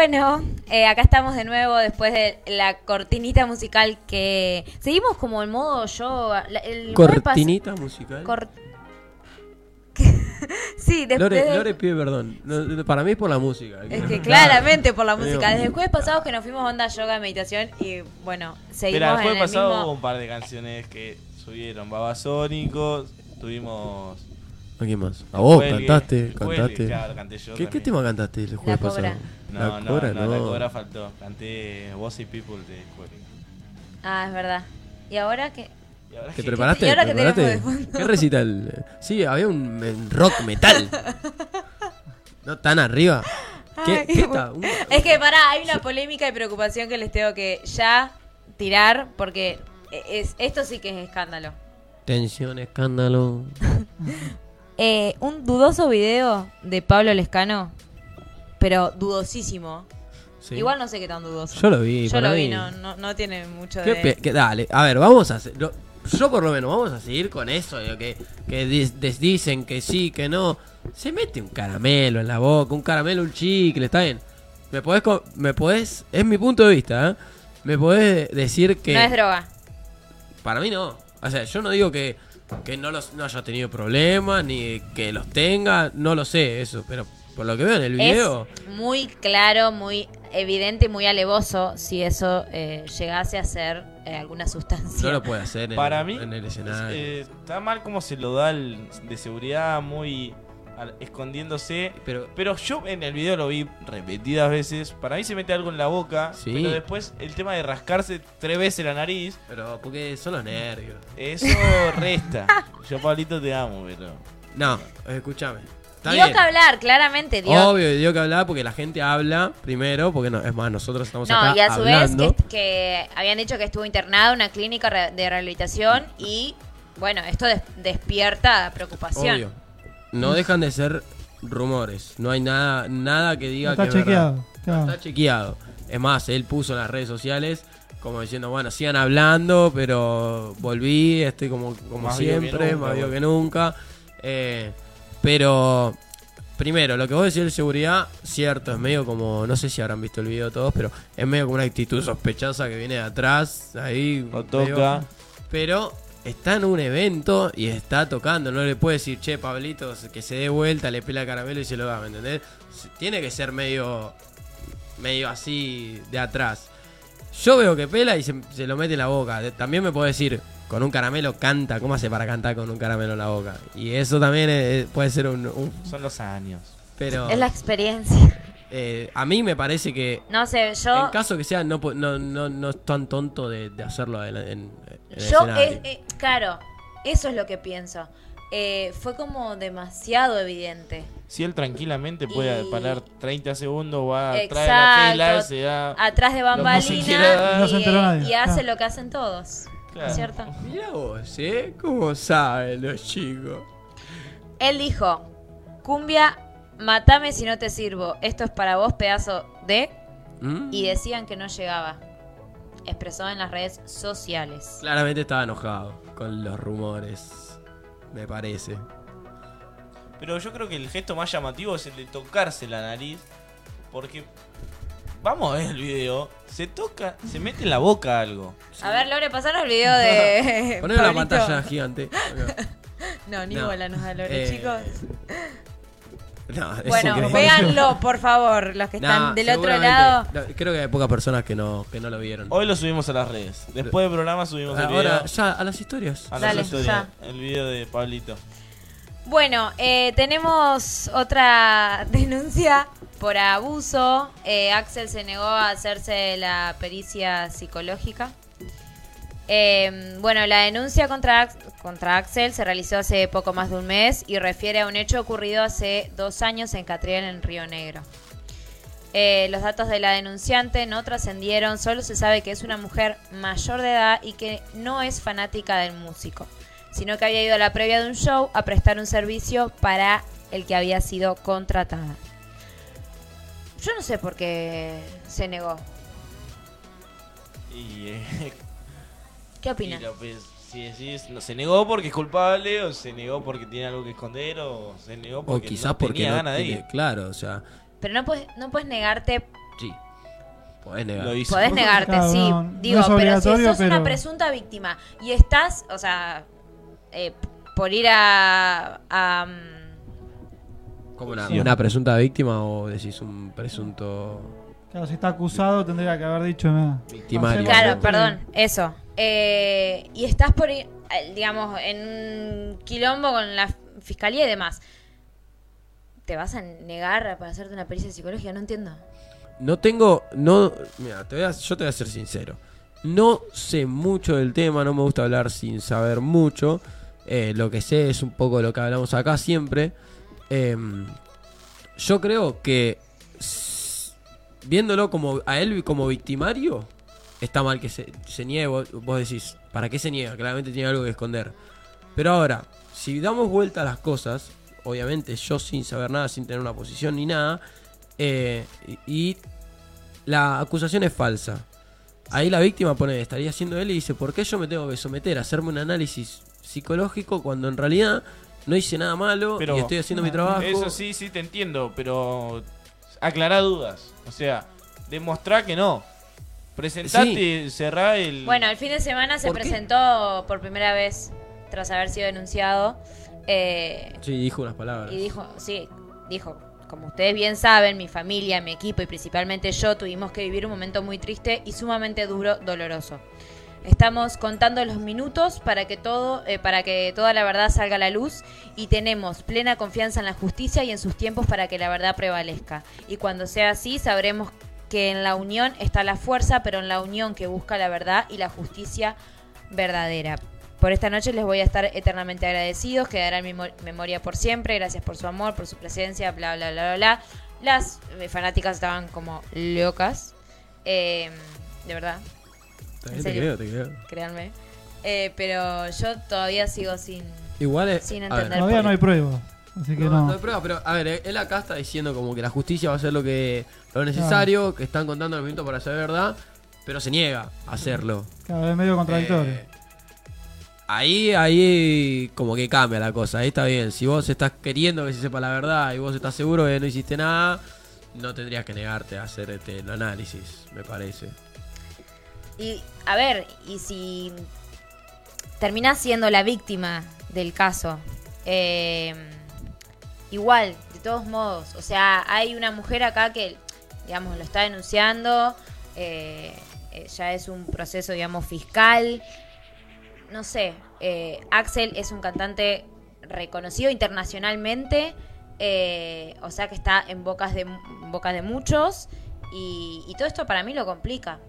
Bueno, eh, acá estamos de nuevo después de la cortinita musical que seguimos como en modo yo. la- El Cortinita musical. Cor- sí, después Lore, de- Lore pide perdón. No, para mí es por la música. Es que claramente por la música. Desde el jueves pasado que nos fuimos a onda yoga, meditación y bueno, seguimos Mira, el en jueves el pasado mismo... hubo un par de canciones que subieron. Babasónicos, tuvimos. ¿A quién más? A vos cantaste, Cuelgue, cantaste. claro, canté yo ¿Qué, ¿Qué también. tema cantaste el jueves Cobra. pasado? No, la no, cobra, no, no. la cobra faltó. Canté Bossy People de Cuelgue. Ah, es verdad. ¿Y ahora qué? Y ahora ¿Te que- preparaste? ¿Y ahora ¿Te qué recital? Sí, había un, rock metal. no tan arriba. ¿Qué, Ay, qué bueno. está? Un- Es que pará, hay una polémica y preocupación que les tengo que ya tirar porque es, esto sí que es escándalo. Tensión, escándalo. Eh, un dudoso video de Pablo Lescano, pero dudosísimo. Sí. Igual no sé qué tan dudoso. Yo lo vi, Yo lo vi, no, no, no tiene mucho ¿Qué de... dale, a ver, vamos a hacer. lo- yo por lo menos vamos a seguir con eso, de que, que des- dicen que sí, que no. Se mete un caramelo en la boca, un caramelo, un chicle, está bien. Me podés, me podés, es mi punto de vista, ¿eh? Me podés decir que... No es droga. Para mí no. O sea, yo no digo que, que no, los, no haya tenido problemas, ni que los tenga, no lo sé eso, pero por lo que veo en el video... Es muy claro, muy evidente y muy alevoso si eso eh, llegase a ser eh, alguna sustancia. No lo puede hacer en, Para mí, en el escenario. eh, está mal como se lo da el de seguridad, muy escondiéndose. pero Pero yo en el video lo vi repetidas veces. Para mí se mete algo en la boca. Sí. Pero después el tema de rascarse tres veces la nariz, Pero porque son los nervios. eso resta. Yo, Pablito, te amo, pero. No, escúchame. Está dio bien. que hablar, claramente dio. Obvio, dio que hablar porque la gente habla primero, porque no, es más, nosotros estamos No, acá y a su hablando. vez que, que habían dicho que estuvo internado en una clínica re- de rehabilitación y bueno, esto des- despierta preocupación. Obvio. No dejan de ser rumores. No hay nada, nada que diga Está que es verdad. chequeado. Está chequeado. Es más, él puso en las redes sociales como diciendo, bueno, sigan hablando, pero volví, estoy como, como Más vivo que siempre, nunca, más vivo bueno. que nunca. Eh, pero, primero, lo que vos decís de seguridad, cierto, es medio como, no sé si habrán visto el video todos, pero es medio como una actitud sospechosa que viene de atrás, ahí. Lo medio- toca. pero está en un evento y está tocando. No le puede decir, che, Pablito, que se dé vuelta, le pela caramelo y se lo da, ¿me entendés? Tiene que ser medio, medio así de atrás. Yo veo que pela y se, se lo mete en la boca. De- También me puede decir, con un caramelo canta. ¿Cómo hace para cantar con un caramelo en la boca? Y eso también es- puede ser un... un- Son los años. pero Es la experiencia. Eh, a mí me parece que No sé, yo... en caso que sea, no, no, no, no es tan tonto de, de hacerlo en, en- en el Yo, es, eh, claro, eso es lo que pienso. Eh, fue como demasiado evidente. Si él tranquilamente puede Y- parar 30 segundos, va, trae Exacto. la tela, se da. Atrás de bambalina. No y, eh, hace lo que hacen todos. Claro. ¿Cierto? Mira vos, ¿eh? ¿Cómo saben los chicos? Él dijo, cumbia, matame si no te sirvo. Esto es para vos, pedazo de... ¿Mm? Y decían que no llegaba. Expresó en las redes sociales. Claramente estaba enojado con los rumores, me parece. Pero yo creo que el gesto más llamativo es el de tocarse la nariz. Porque. Vamos a ver el video. Se toca, se mete en la boca algo. A ver, Lore, pasaron el video de... Poner la pantalla gigante. No, ni No. bola nos da Lore, Eh, chicos. No, es Bueno, increíble. véanlo, por favor, los que están del otro lado. No, creo que hay pocas personas que no, que no lo vieron. Hoy lo subimos a las redes. Después del programa subimos el Ahora, video. ya, a las historias. A Dale, la historia, el video de Pablito. Bueno, eh, tenemos otra denuncia por abuso. Eh, Axel se negó a hacerse la pericia psicológica. Eh, bueno, la denuncia contra, contra Axel se realizó hace poco más de un mes y refiere a un hecho ocurrido hace dos años en Catriel, en Río Negro. Eh, los datos de la denunciante no trascendieron, solo se sabe que es una mujer mayor de edad y que no es fanática del músico, sino que había ido a la previa de un show a prestar un servicio para el que había sido contratada. Yo no sé por qué se negó. Y, eh, ¿Qué opina? y lo- pues, si decís, no, ¿se negó porque es culpable? ¿O se negó porque tiene algo que esconder? ¿O se negó O porque quizás no porque tenía no ganas de ir? Claro, o sea, Pero no puedes, no puedes negarte sí. Podés negar. Lo hizo. Podés negarte, Claro, sí. no, Digo, pero si sos una presunta víctima y estás, o sea, eh, por ir a. a, mm, ¿Como una, una presunta víctima o decís un presunto Claro, si está acusado tendría que haber dicho, mira. victimario? Claro, perdón, eso. Eh, y estás por eh, digamos, en un quilombo con la fiscalía y demás. ¿Te vas a negar para hacerte una pericia psicológica? No entiendo. No tengo, no, mira, yo te voy a ser sincero. No sé mucho del tema, no me gusta hablar sin saber mucho. Eh, lo que sé es un poco lo que hablamos acá siempre. Em, yo creo que viéndolo como a él como victimario, está mal que se, se niegue. Vos, vos decís, ¿para qué se niega? Claramente tiene algo que esconder. Pero ahora, si damos vuelta a las cosas, obviamente yo sin saber nada, sin tener una posición ni nada, eh, y, y la acusación es falsa. Ahí la víctima pone, estaría siendo él y dice, ¿por qué yo me tengo que someter a hacerme un análisis psicológico cuando en realidad no hice nada malo Pero- y estoy haciendo mi trabajo? Eso sí, sí te entiendo, pero aclará dudas. O sea, demostrá que no. Presentate, cerrá el... Bueno, el fin de semana se ¿Por qué? presentó por primera vez tras haber sido denunciado. eh, Sí, dijo unas palabras. y dijo, sí, dijo, como ustedes bien saben, mi familia, mi equipo y principalmente yo tuvimos que vivir un momento muy triste y sumamente duro, doloroso. Estamos contando los minutos para que todo, eh, para que toda la verdad salga a la luz y tenemos plena confianza en la justicia y en sus tiempos para que la verdad prevalezca. Y cuando sea así, sabremos que en la unión está la fuerza, pero en la unión que busca la verdad y la justicia verdadera. Por esta noche les voy a estar eternamente agradecidos, quedará en mi mo- memoria por siempre, gracias por su amor, por su presencia, bla, bla, bla, bla, bla. Las eh, fanáticas estaban como locas, eh, de verdad, en te creo, te creo. créanme. Eh, pero yo todavía sigo sin... Igual es, Sin entender. Todavía no hay pruebas. Así que No, no. no hay prueba, pero a ver, él acá está diciendo como que la justicia va a hacer lo que lo necesario, que están contando los minutos para saber verdad, pero se niega a hacerlo. Cada vez medio contradictorio. Eh, ahí, ahí como que cambia la cosa, ahí está bien. Si vos estás queriendo que se sepa la verdad y vos estás seguro que no hiciste nada, no tendrías que negarte a hacer este, el análisis, me parece. Y, a ver, y si terminás siendo la víctima del caso, eh, igual, de todos modos, o sea, hay una mujer acá que, digamos, lo está denunciando, eh, eh, ya es un proceso, digamos, fiscal, no sé, eh, Axel es un cantante reconocido internacionalmente, o sea que está en bocas de, en bocas de muchos, y, y todo esto para mí lo complica.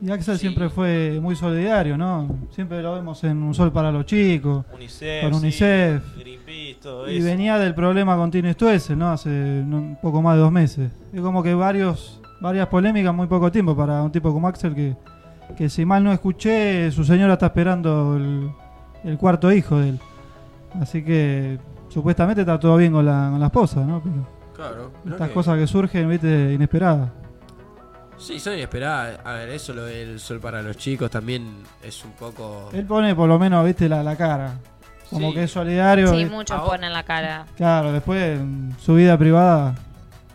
Y Axel Sí. siempre fue muy solidario, ¿no? Siempre lo vemos en Un Sol para los Chicos. UNICEF, Con sí, UNICEF. Greenpeace, todo Y eso. venía del problema con Tino Stuessel, ¿no? Hace un poco más de dos meses. Es como que varios, varias polémicas en muy poco tiempo para un tipo como Axel que, que si mal no escuché, su señora está esperando el, el cuarto hijo de él. Así que supuestamente está todo bien con la, con la esposa, ¿no? Pero Claro. estas cosas que surgen, viste, inesperadas. Sí, son inesperadas. A ver, eso lo del sol para los chicos también es un poco... Él pone por lo menos, viste, la, la cara. Como Sí. que es solidario. Sí, y- muchos ponen la cara. Claro, después en su vida privada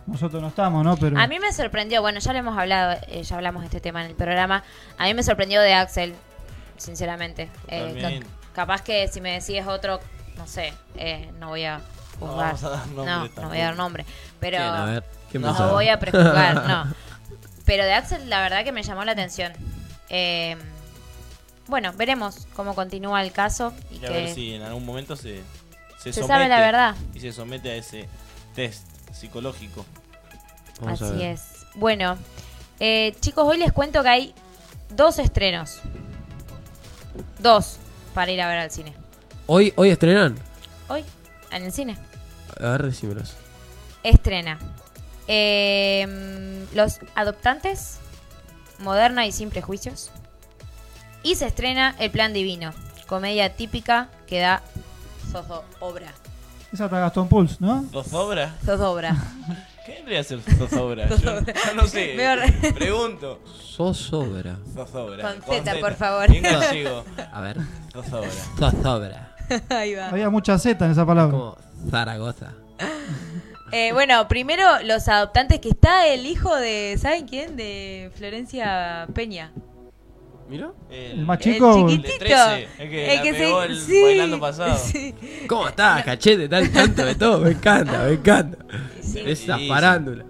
nosotros no estamos, ¿no? Pero A mí me sorprendió, bueno, ya lo hemos hablado, eh, ya hablamos de este tema en el programa. A mí me sorprendió de Axel, sinceramente. Eh, capaz que si me decís otro, no sé, eh, no voy a vamos a dar nombres no, no voy a dar nombre. Pero ¿Quién? A ver, ¿quién no voy a prejuzgar, no. Pero de Axel, la verdad que me llamó la atención. Eh, bueno, veremos cómo continúa el caso y, Y a que ver si en algún momento se, se, se somete sabe la verdad. y se somete a ese test psicológico. Vamos Así es. Bueno, eh, chicos, hoy les cuento que hay dos estrenos. Dos para ir a ver al cine. ¿Hoy, ¿Hoy estrenan? Hoy, en el cine. A ver, decímelos. Estrena. Eh, Los Adoptantes, Moderna y Sin Prejuicios. Y se estrena El Plan Divino, comedia típica que da zozobra. Esa está Gastón Pulse, ¿no? ¿Zozobra? Zozobra. ¿Qué vendría a ser zozobra? Yo, yo no sé. Pregunto. Zozobra. Zozobra. Con Z, por favor. Gallego. A ver. Zozobra. Zozobra. Ahí va. Había mucha Z en esa palabra. Como Zaragoza. Eh, bueno, primero los adoptantes, que está el hijo de, ¿saben quién? De Florencia Peña. ¿Mira? El más chico. El El chiquitito. de 13, el que pegó el bailando pasado. sí. ¿Cómo estás, cachete? Tal tanto de todo. Me encanta, me encanta. Esa Sí, farándula.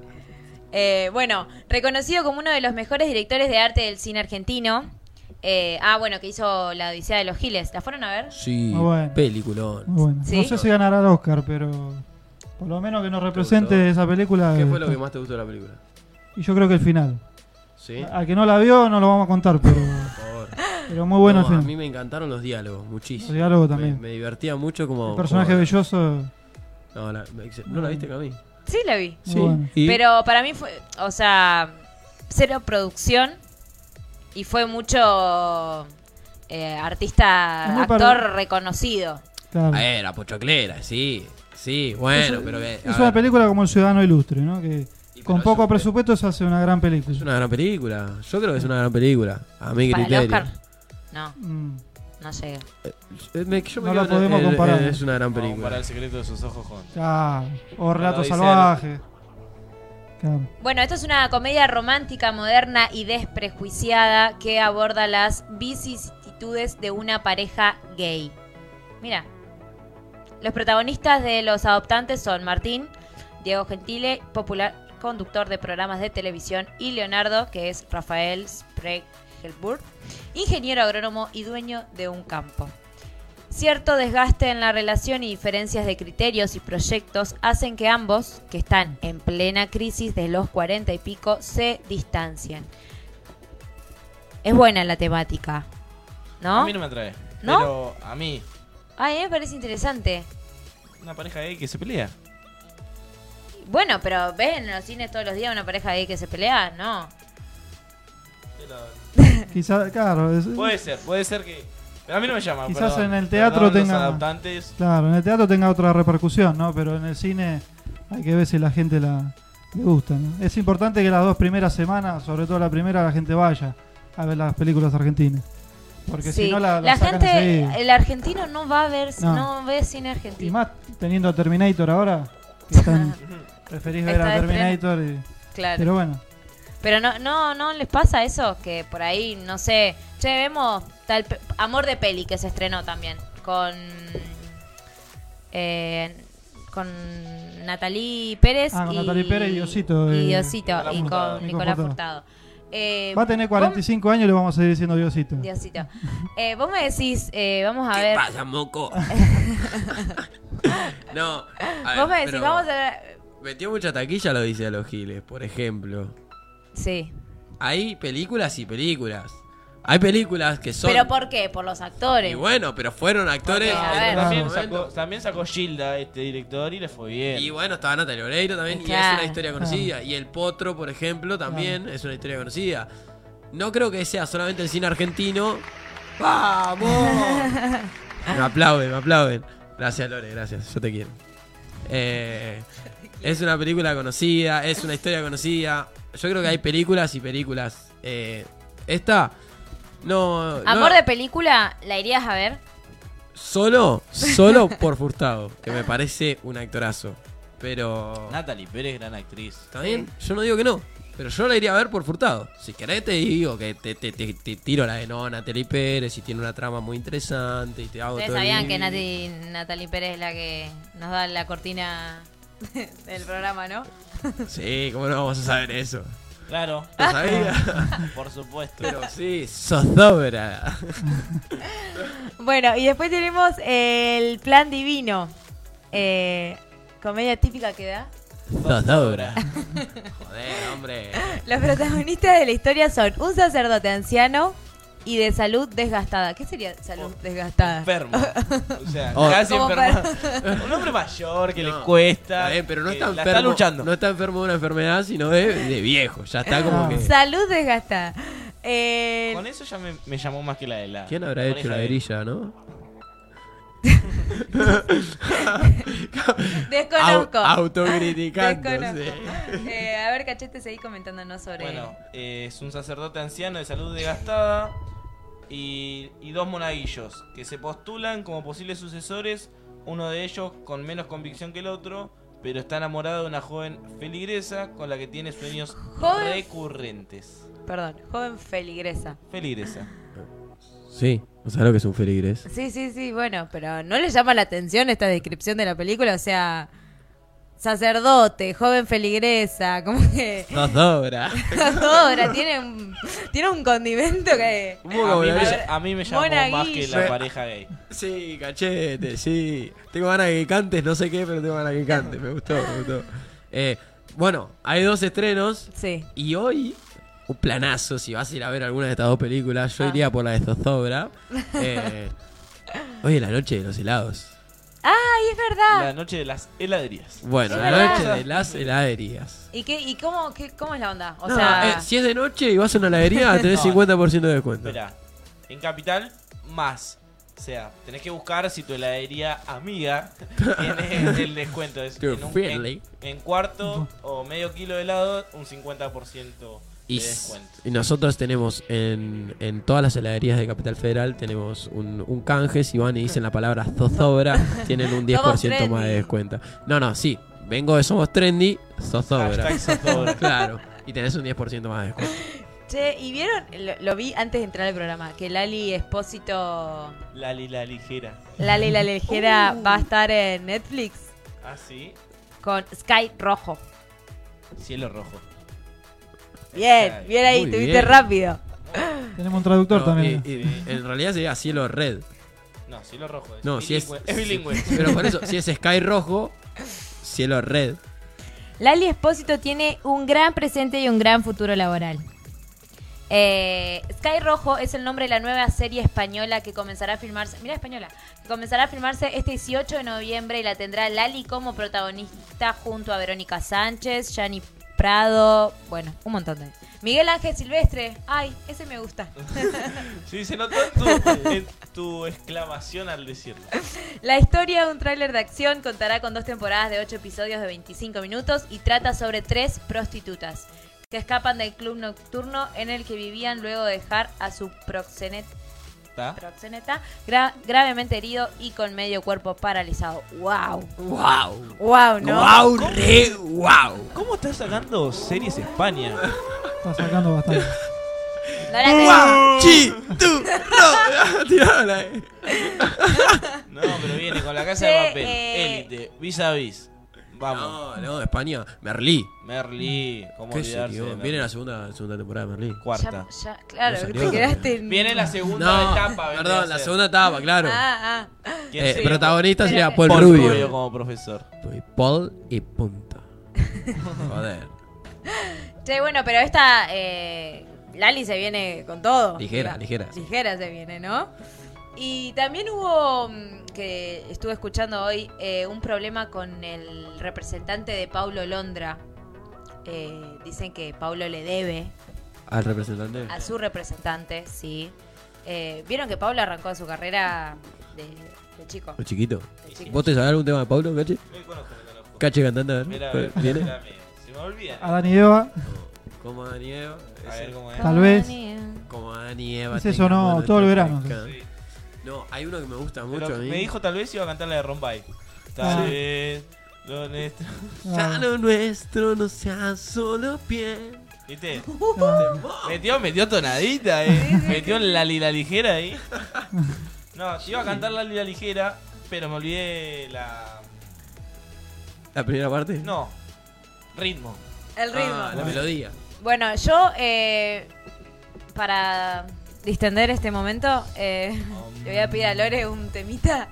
Eh, bueno, reconocido como uno de los mejores directores de arte del cine argentino. Eh, ah, bueno, que hizo La Odisea de los Giles. ¿La fueron a ver? Sí, Muy bueno. peliculón. Muy bueno. ¿Sí? No sé si ganará el Oscar, pero por lo menos que nos represente esa película. ¿Qué fue lo que más te gustó de la película? Y yo creo que el final. ¿Sí? Al que no la vio no lo vamos a contar, pero, Por favor. pero muy bueno No, el a final. mí me encantaron los diálogos, muchísimo. El diálogo Me, también. me divertía mucho como. El personaje como- belloso. No, la, ¿no la viste, Cami? Sí, la vi. Bueno. ¿Y? Pero para mí fue, o sea, cero producción y fue mucho eh, artista, actor para- reconocido. Claro. Ah, era pochoclera, sí. Sí, bueno, es, pero que. es una ver, película como El Ciudadano Ilustre, ¿no? Que y con poco presupuesto se hace una gran película. Es una gran película. Yo creo que es una gran película. A mi Para el criterio. Oscar, no, Mm. no llega. Eh, me- yo me No la podemos en- comparar. en- Es una gran película. comparar el secreto de sus ojos con. Claro. O Relato. Salvaje. Claro. Bueno, esto es una comedia romántica, moderna y desprejuiciada que aborda las vicisitudes de una pareja gay. Mira, los protagonistas de Los Adoptantes son Martín, Diego Gentile, popular conductor de programas de televisión, y Leonardo, que es Rafael Spregelburg, ingeniero agrónomo y dueño de un campo. Cierto desgaste en la relación y diferencias de criterios y proyectos hacen que ambos, que están en plena crisis de los 40 y pico, se distancien. Es buena la temática, ¿no? A mí no me atrae. ¿No? Pero a mí, Ay, me parece interesante. una pareja gay que se pelea. Bueno, pero ¿ves en los cines todos los días una pareja gay que se pelea? No. Quizás, claro. es- Puede ser, puede ser que. Pero a mí no me llama. Quizás perdón. en el teatro Perdón, tenga- Los adaptantes. Claro, en el teatro tenga otra repercusión, ¿no? Pero en el cine hay que ver si la gente la le gusta, ¿no? Es importante que las dos primeras semanas, sobre todo la primera, la gente vaya a ver las películas argentinas. Porque Sí. si no la, la gente, enseguida. el argentino no va a ver, No. no, ve cine Y argentino. más teniendo a Terminator ahora, que están, preferís ver a Terminator y... Claro. Pero bueno, Pero no, no, no les pasa eso, que por ahí, no sé, che, vemos tal Amor de Peli que se estrenó también con eh, con Natalie Pérez Ah, con y, Natalie Pérez y Diosito, y eh, Nicolás y con Furtado. Nicolás Nico Furtado. Eh, va a tener 45 años y le vamos a seguir diciendo Diosito. Diosito. Eh, vos me decís, eh, vamos a ¿Qué ver, pasa, moco? no. a ver, vos me decís, pero vamos a ver, Metió mucha taquilla lo dice a los giles, por ejemplo. sí. Hay películas y películas. Hay películas que son. Pero ¿por qué? Por los actores. Y bueno, pero fueron actores. Porque, a en ver. ese También sacó, también sacó Gilda, este director, y le fue bien. Y bueno, estaba Natalia Oreiro también, y es una historia conocida. Y El Potro, por ejemplo, también es una historia conocida. No creo que sea solamente el cine argentino. ¡Vamos! me aplauden, me aplauden. Gracias, Lore, gracias, yo te quiero. Eh, es una película conocida, es una historia conocida. Yo creo que hay películas y películas. Eh, esta, no. no- Amor de película, ¿la irías a ver? Solo, solo por Furtado, que me parece un actorazo. Pero. Natalie Pérez, gran actriz. ¿Está bien? Yo no digo que no. Pero yo la iría a ver por Furtado. Si querés te digo que te, te, te- te tiro la de no, Natalie Pérez y tiene una trama muy interesante y te hago Ustedes todo el sabían que. Nati, Natalie Pérez es la que nos da la cortina del programa, ¿no? Sí, ¿cómo no vamos a saber eso? Claro, ¿Lo sabía? por supuesto. Pero sí, zozobra. Bueno, y después tenemos el plan divino. Eh, comedia típica que da. Zozobra. Joder, hombre. Los protagonistas de la historia son un sacerdote anciano y de salud desgastada. ¿Qué sería salud desgastada? Enfermo. O sea, Oh. casi enfermo. Un hombre mayor que le cuesta. Está bien, pero no está enfermo. está luchando. No está enfermo de una enfermedad, sino de, de viejo. Ya está como que. Salud desgastada. Eh, Con eso ya me, me llamó más que la de la. ¿Quién habrá hecho la de- grilla, no? desconozco. Au- autocriticándose. Desconozco. Eh, a ver, Cachete, seguí comentándonos sobre... Bueno, eh, es un sacerdote anciano de salud desgastada y, y dos monaguillos que se postulan como posibles sucesores, uno de ellos con menos convicción que el otro, pero está enamorado de una joven feligresa con la que tiene sueños ¿Joven? recurrentes. Perdón, joven feligresa. Feligresa. Sí, ¿no sabes lo que es un feligres? Sí, sí, sí, bueno, pero ¿no le llama la atención esta descripción de la película? O sea, sacerdote, joven feligresa, como que... Zozobra. Ahora tiene un, tiene un condimento que... Un A mí, me, a mí me llamó más que la pareja gay. Sí, cachete, sí. Tengo ganas de que cantes, no sé qué, pero tengo ganas de que cantes. Me gustó, me gustó. Eh, bueno, hay dos estrenos Sí. y hoy un planazo. Si vas a ir a ver alguna de estas dos películas, yo Ah. iría por la de Zozobra. Eh, hoy es la noche de los helados. ¡Ay, es verdad! La noche de las heladerías. Bueno, Es la verdad. noche de las heladerías. ¿Y, qué, y cómo, qué, cómo es la onda? O No, sea... eh, si es de noche y vas a una heladería, tenés No. 50% de descuento. Espera, en Capital, más. O sea, tenés que buscar si tu heladería amiga tiene el descuento. Es un- en- en cuarto o medio kilo de helado, un 50% Y, nosotros tenemos en, en todas las heladerías de Capital Federal tenemos un, un canje. Si van y dicen la palabra zozobra, tienen un 10% más de descuento. No, no, sí. Vengo de Somos Trendy, zozobra. Claro. Y tenés un 10% más de descuento. Che, ¿y vieron? Lo, lo vi antes de entrar al programa, que Lali Espósito... Lali la ligera. Lali la ligera va a estar en Netflix Ah, sí. con Sky Rojo. Cielo rojo. Bien, bien ahí, Muy te viste bien. rápido. Tenemos un traductor No, también. y- y en realidad sería cielo red. No, cielo rojo. Es No, si es. bilingüe. Es bilingüe. Pero por eso, si es Sky rojo, cielo red. Lali Espósito tiene un gran presente y un gran futuro laboral. Eh, Sky Rojo es el nombre de la nueva serie española que comenzará a filmarse. Mira, española. Que comenzará a filmarse este 18 de noviembre y la tendrá Lali como protagonista junto a Verónica Sánchez, Yani Prado. Bueno, un montón de. Miguel Ángel Silvestre. Ay, ese me gusta. Sí, se notó en tu, en tu exclamación al decirlo. La historia de un tráiler de acción contará con dos temporadas de 8 episodios de 25 minutos y trata sobre tres prostitutas que escapan del club nocturno en el que vivían luego de dejar a su proxenet- ¿Está? proxeneta gra- gravemente herido y con medio cuerpo paralizado. ¡Wow! ¡Wow! ¡Wow! ¿no? ¡Wow! ¡Re wow! ¿Cómo estás sacando series España? Está sacando bastante. No la tengo. ¡Chi! ¡Tu! ¡No! Eh. No, pero viene con la casa de papel. eh. Élite, vis a vis. Vamos. No, no, España. Merlí. Merlí, ¿cómo ¿Qué olvidarse? Viene la segunda, segunda temporada de Merlí. Cuarta. Ya- ya- claro, No salió te quedaste en... Viene la segunda No, etapa. vendría perdón, a la ser. segunda etapa, claro. Ah, ah. ¿Quién Eh, sería? protagonista sería Paul, Paul Rubio. Rubio como profesor. Soy Paul y punto. Joder. Che, bueno, pero esta... eh, Lali se viene con todo. Ligera, La- ligera. Ligera se viene, ¿no? Y también hubo, mm, que estuve escuchando hoy, eh, un problema con el representante de Paulo Londra. Eh, dicen que Paulo le debe Al representante. a su representante, sí. Eh, Vieron que Paulo arrancó su carrera de, de chico. Chiquito. de chico. ¿Vos te sabés algún tema de Pablo, Cache? Cache cantante, a ver. Mira, a ver, ¿Viene? mira, mira. Se me olvida. Adán y Eva. Como Adán y Eva. A ver cómo es. Tal vez. Como Adán y Eva. Ese sonó todo el verano. Sí. No, hay uno que me gusta Pero mucho a mí. me dijo tal vez iba a cantar la de Rombay. Tal Ah. vez lo nuestro. Ya lo nuestro no sea solo piel. ¿Viste? Metió, metió tonadita, eh. Metió la lila ligera ahí. No, iba a cantar la lila ligera, pero me olvidé la. ¿La primera parte? No, ritmo. El ritmo. Ah, la melodía. Bueno, yo, eh, para distender este momento, eh, le voy a pedir a Lore un temita.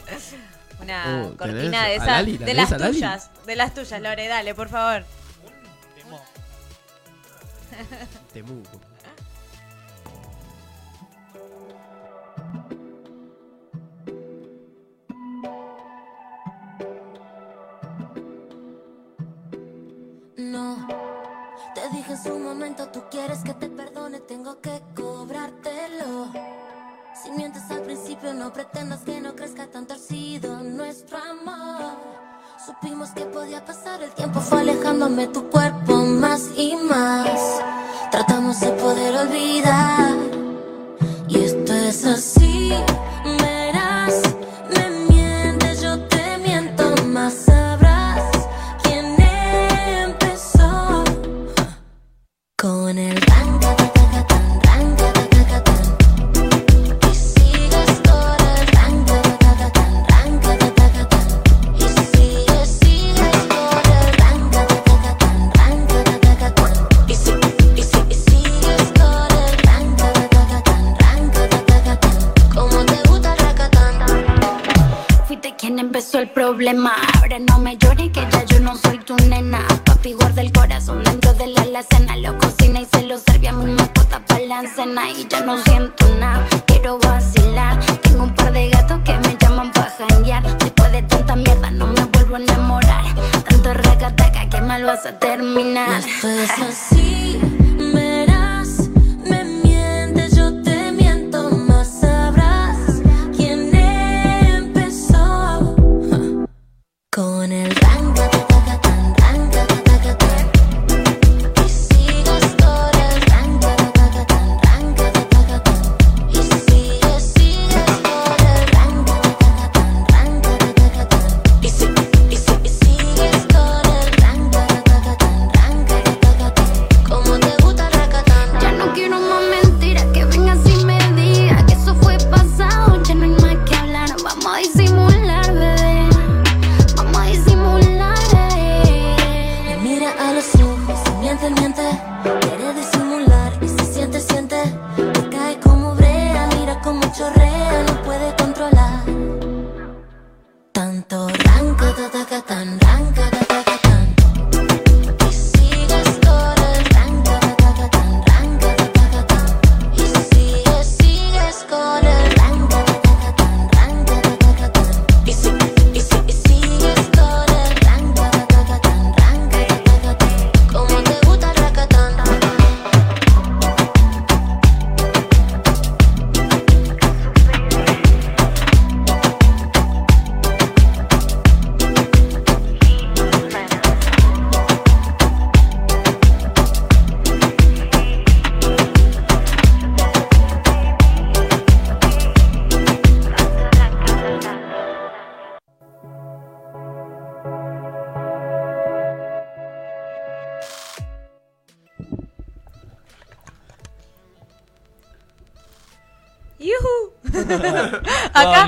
Una Uh, cortina ¿tenés de a esas. Lali? ¿La De tenés las a Lali? tuyas. De las tuyas, Lore, dale, por favor. Temuco. No, en su momento, tú quieres que te perdone, tengo que cobrártelo. Si mientes al principio, no pretendas que no crezca tan torcido nuestro amor. Supimos que podía pasar, el tiempo fue alejándome tu cuerpo más y más. Tratamos de poder olvidar, y esto es así. Chorrea, no puede controlar. Tanto ranca, ta, ta, ca, tan, ranca,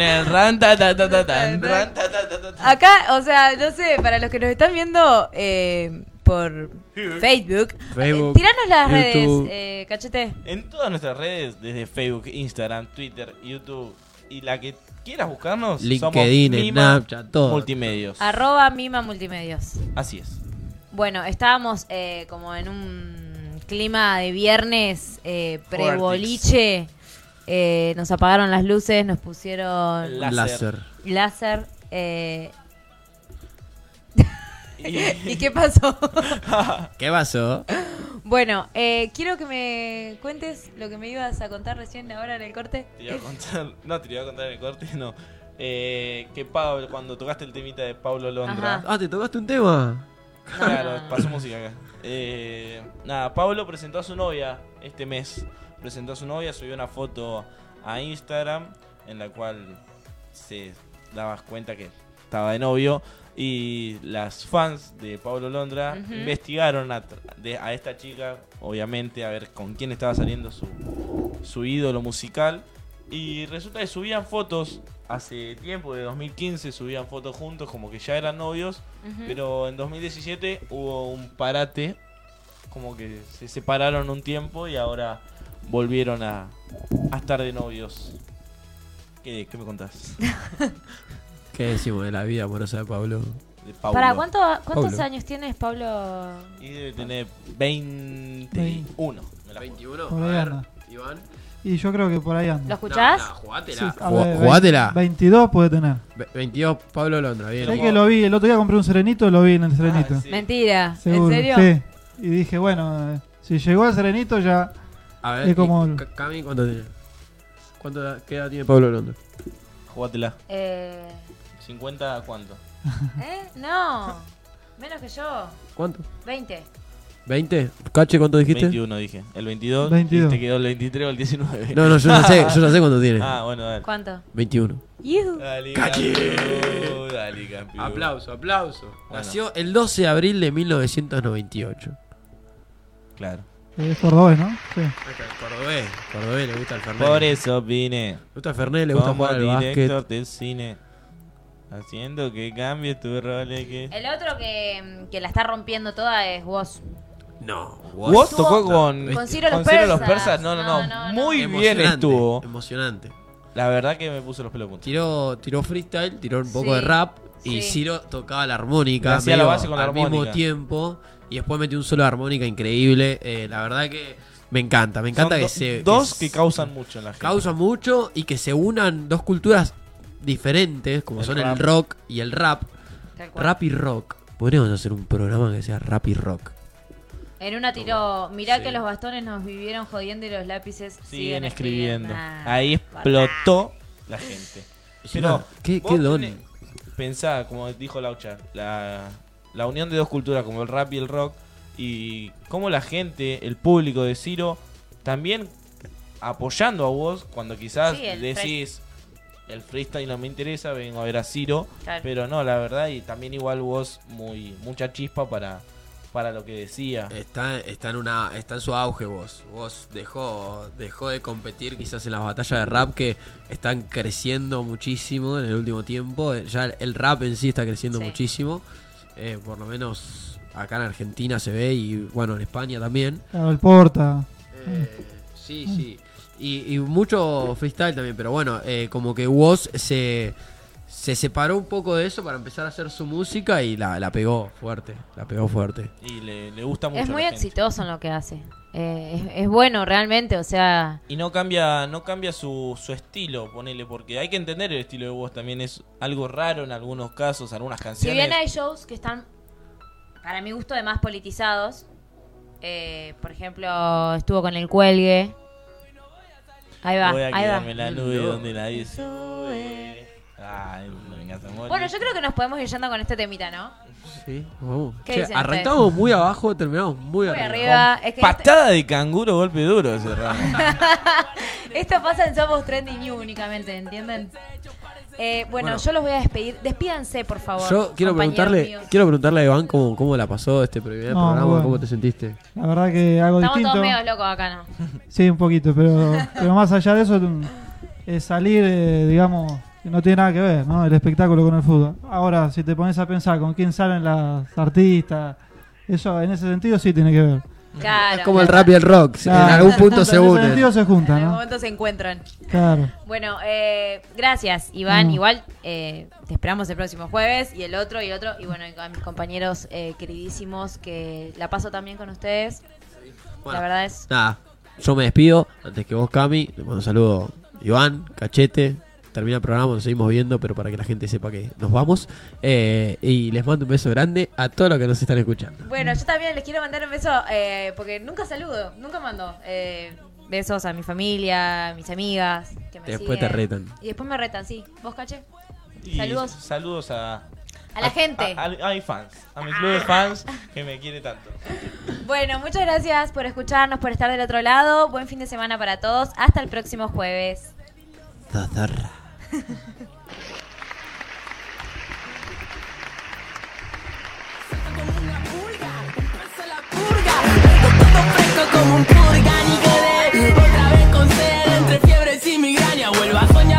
el ran ta ta ta ta tan, ran ta ta ta ta ta. acá, o sea, no sé, para los que nos están viendo eh, por Facebook, Facebook, eh, tiranos las YouTube. redes, eh, cachete. En todas nuestras redes, desde Facebook, Instagram, Twitter, YouTube y la que quieras buscarnos, LinkedIn, somos Mima Snapchat, todo. Multimedios. Arroba Mima Multimedios. Así es. Bueno, estábamos eh, como en un clima de viernes eh, pre-boliche. Eh, nos apagaron las luces, nos pusieron Láser. Láser. láser. eh, Y- ¿Y qué pasó? ¿Qué pasó? bueno, eh, quiero que me cuentes lo que me ibas a contar recién ahora en el corte. Te iba a contar, no te iba a contar en el corte, no. Eh, que Pablo, cuando tocaste el temita de Pablo Londra, Ajá. Ah, ¿te tocaste un tema? claro, pasó música acá. Eh, nada, Pablo presentó a su novia este mes. Presentó a su novia, subió una foto a Instagram en la cual se dabas cuenta que estaba de novio. Y las fans de Pablo Londra investigaron a, tra- de- a esta chica, obviamente, a ver con quién estaba saliendo su, su ídolo musical. Y resulta que subían fotos hace tiempo, de 2015, subían fotos juntos, como que ya eran novios. Pero en 2017 hubo un parate, como que se separaron un tiempo y ahora volvieron a, a estar de novios. ¿Qué, qué me contás? ¿Qué decimos de la vida amorosa de Pablo? De Paulo. ¿Para cuánto, cuántos Pablo. años tienes, Pablo? Y debe tener 21. Me la ¿21? Por ahí anda. Iván. Y yo creo que por ahí anda. ¿Lo escuchás? Sí, jugátela. a ver, jugátela. 22 puede tener. Ve- 22 Pablo Londra, bien. Sé que lo vi, el otro día compré un serenito, lo vi en el serenito. Mentira. Seguro, ¿En serio? Sí. Y dije, bueno, eh, si llegó el serenito ya A ver, es como... y Cami, ¿cuánto tiene? ¿Cuánto edad- ¿Qué edad tiene Pablo Londra? Jugátela. Eh, ¿50 cuánto? ¿Eh? No. Menos que yo. ¿Cuánto? 20. ¿20? ¿Cache cuánto dijiste? 21 dije. El 22. 22. Y te quedó el 23 o el 19. No, no, yo ya sé, yo ya sé cuánto tiene. Ah, bueno, dale. ¿Cuánto? 21. Yuhu. Dale, Cachi. campeón, Dale, campeón. Aplauso, aplauso. Bueno. Nació el 12 de abril de 1998. Claro. Es cordobés, ¿no? Sí. Cordobés, Cordobés, le gusta el Fernet. Por eso vine. Le gusta el Fernet, le gusta como jugar al básquet. director del cine. Haciendo que cambie tu rol. y Que... El otro que, que la está rompiendo toda es vos. No, Vos tocó con, Con Ciro los los Persas. persas. No, no, no. No, no, Muy bien estuvo. Emocionante. La verdad que me puso los pelos de punta. Tiró, tiró freestyle, tiró un poco Sí, de rap y sí. Ciro tocaba la armónica hacía la base con la al mismo armónica. tiempo y después metió un solo de armónica increíble. Eh, la verdad que me encanta, me encanta Son que do- se Dos que que causan mucho en la gente. causan mucho y que se unan dos culturas diferentes como El son rap. el rock y el rap. Rap y rock. Podríamos hacer un programa que sea rap y rock. En una tiró, mirá Sí. que los bastones nos vivieron jodiendo y los lápices Siguen escribiendo. Ah, Ahí explotó la gente. Pero, qué- qué don. Pensá, como dijo Laucha, la, la unión de dos culturas como el rap y el rock y cómo la gente, el público de Ciro, también apoyando a vos cuando quizás Sí, el decís el freestyle no me interesa, vengo a ver a Ciro, Claro. pero no, la verdad, y también igual vos muy mucha chispa para, para lo que decía. Está, está en una está en su auge vos. Vos dejó dejó de competir quizás en las batallas de rap que están creciendo muchísimo en el último tiempo. Ya el rap en sí está creciendo Sí. muchísimo. Eh, por lo menos acá en Argentina se ve y bueno en España también. Claro, el Porta. Eh, sí, sí. Y, y mucho freestyle también, pero bueno, eh, como que Woz se, se separó un poco de eso para empezar a hacer su música y la, la pegó fuerte, la pegó fuerte. Y le, le gusta mucho. Es a muy exitoso en lo que hace. Eh, es, es bueno realmente, o sea... Y no cambia, no cambia su, su estilo, ponele, porque hay que entender el estilo de voz también es algo raro en algunos casos, algunas Si canciones. bien hay shows que están, para mi gusto, además politizados. eh, por ejemplo, estuvo con el cuelgue. Ahí va, Voy a ahí va. quedarme en la nube donde nadie sube. Ay. Bueno, yo creo que nos podemos ir yendo con este temita, ¿no? Sí, vamos. ¿Qué Che, dicen arrancamos muy abajo, terminamos muy, Muy arriba. arriba. Es que Patada de canguro, golpe duro cerramos. Esto pasa en Somos Trending New únicamente, ¿entienden? Eh, bueno, Bueno. yo los voy a despedir. Despídanse, por favor. Yo quiero compañeros preguntarle, míos. quiero preguntarle a Iván cómo, cómo la pasó este primer No, programa, bueno. cómo te sentiste. La verdad que algo Estamos distinto. todos medio locos acá, ¿no? Sí, un poquito, pero, pero más allá de eso, es salir, eh, digamos, no tiene nada que ver, ¿no? El espectáculo con el fútbol. Ahora, si te pones a pensar con quién salen las artistas, eso en ese sentido sí tiene que ver. Claro. Es como el rap y el rock, Claro. en algún punto se En unen. sentido se En juntan, algún ¿no? momento se encuentran. Claro. Bueno, eh, gracias, Iván. Mm. Igual eh, te esperamos el próximo jueves y el otro y el otro. Y bueno, y a mis compañeros eh, queridísimos que la paso también con ustedes. Bueno, la verdad es. Nada, yo me despido. Antes que vos, Cami, le mando un saludo Iván, Cachete. Termina el programa, nos seguimos viendo, pero para que la gente sepa que nos vamos. Eh, y les mando un beso grande a todos los que nos están escuchando. Bueno, yo también les quiero mandar un beso eh, porque nunca saludo, nunca mando eh, besos a mi familia, a mis amigas. Que me Después te retan. Y después me retan, sí. ¿Vos, Cache? Y Saludos. Saludos a. A la gente. A, a- a mis fans. A mi club de fans que me quiere tanto. Bueno, muchas gracias por escucharnos, por estar del otro lado. Buen fin de semana para todos. Hasta el próximo jueves. Salta como una un la purga, como un purgan y queréis otra vez con cero, entre fiebre y migraña, vuelvo a soñar con.